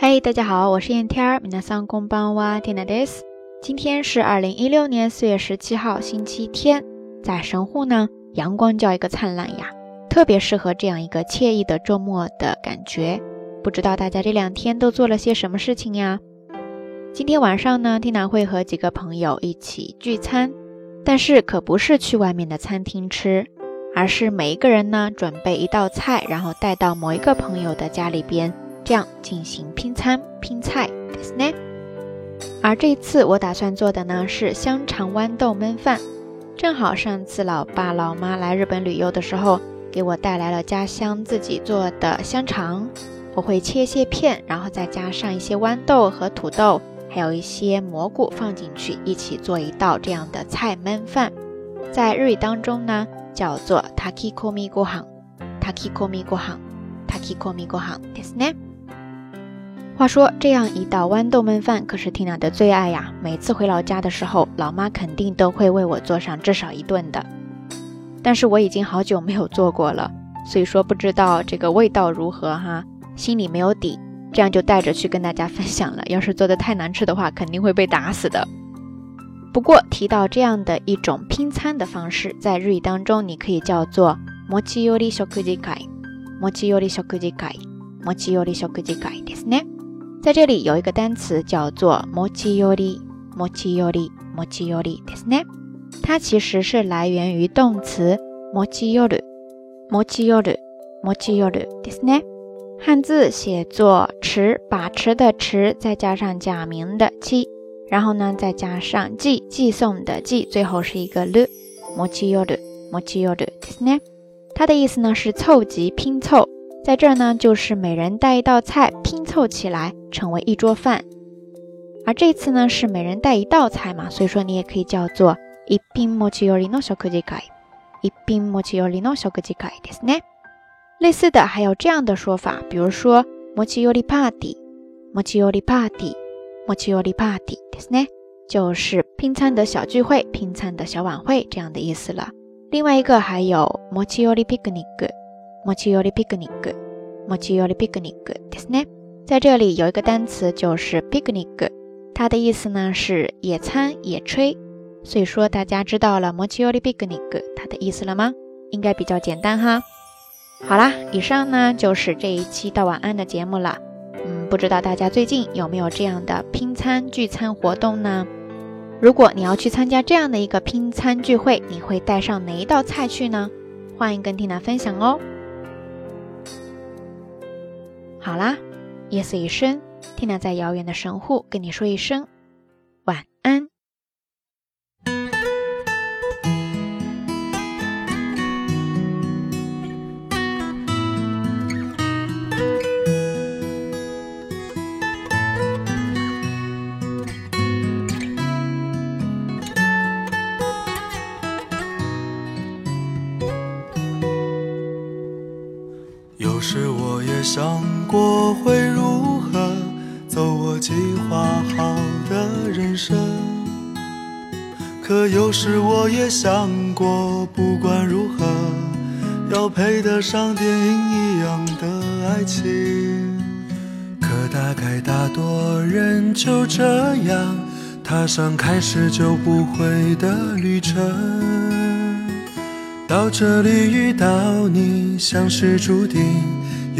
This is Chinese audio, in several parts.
嗨，大家好，我是燕天儿。皆さんこんばんは、テナです。今天是二零一六年四月十七号，星期天。在神户呢，阳光叫一个灿烂呀，特别适合这样一个惬意的周末的感觉。不知道大家这两天都做了些什么事情呀？今天晚上呢，Tina 会和几个朋友一起聚餐，但是可不是去外面的餐厅吃，而是每一个人呢准备一道菜，然后带到某一个朋友的家里边。 这样进行拼餐拼菜，s 呢？而这次我打算做的呢是香肠豌豆焖饭，正好上次老爸老妈来日本旅游的时候，给我带来了家乡自己做的香肠，我会切些片，然后再加上一些豌豆和土豆，还有一些蘑菇放进去，一起做一道这样的菜焖饭，在日语当中呢叫做 takikomi gohan，takikomi gohan，takikomi gohan，ですね。 话说，这样一道豌豆焖饭可是 Tina 的最爱呀！每次回老家的时候，老妈肯定都会为我做上至少一顿的。但是我已经好久没有做过了，所以说不知道这个味道如何哈，心里没有底。这样就带着去跟大家分享了。要是做的太难吃的话，肯定会被打死的。不过提到这样的一种拼餐的方式，在日语当中你可以叫做 mochiyori shokujikai，mochiyori shokujikai，mochiyori shokujikai ですね。 在这里有一个单词叫做 mochiyori，mochiyori，mochiyori，ですね。它其实是来源于动词 mochiyoru，mochiyoru，mochiyoru，ですね。汉字写作持，把持的持，再加上假名的七，然后呢再加上寄，寄送的寄，最后是一个 lu，mochiyoru，mochiyoru，ですね。它的意思呢是凑集、拼凑。 在这儿呢，就是每人带一道菜拼凑起来成为一桌饭，而这次呢是每人带一道菜嘛，所以说你也可以叫做一品持ち寄りの食事会，一品持ち寄りの食事会ですね。类似的还有这样的说法，比如说持ち寄りパーティー、持ち寄りパーティー、持ち寄りパーティーですね，就是拼餐的小聚会、拼餐的小晚会这样的意思了。另外一个还有持ち寄りピクニック。 持ち寄りピクニック，持ち寄りピクニックですね。在这里有一个单词就是 picnic，它的意思呢是野餐、野炊。所以说大家知道了持ち寄りピクニック它的意思了吗？应该比较简单哈。好啦，以上呢就是这一期到晚安的节目了。嗯，不知道大家最近有没有这样的拼餐聚餐活动呢？如果你要去参加这样的一个拼餐聚会，你会带上哪一道菜去呢？欢迎跟缇娜分享哦。 好啦，夜色已深，缇娜在遥远的神户跟你说一声晚安。有时我也想我会如何走我计划好的人生，可有时我也想过，不管如何，要配得上电影一样的爱情。可大概大多人就这样踏上开始就不会的旅程。到这里遇到你，像是注定，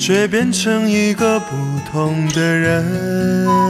却变成一个不同的人。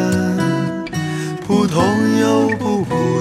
不痛又不苦。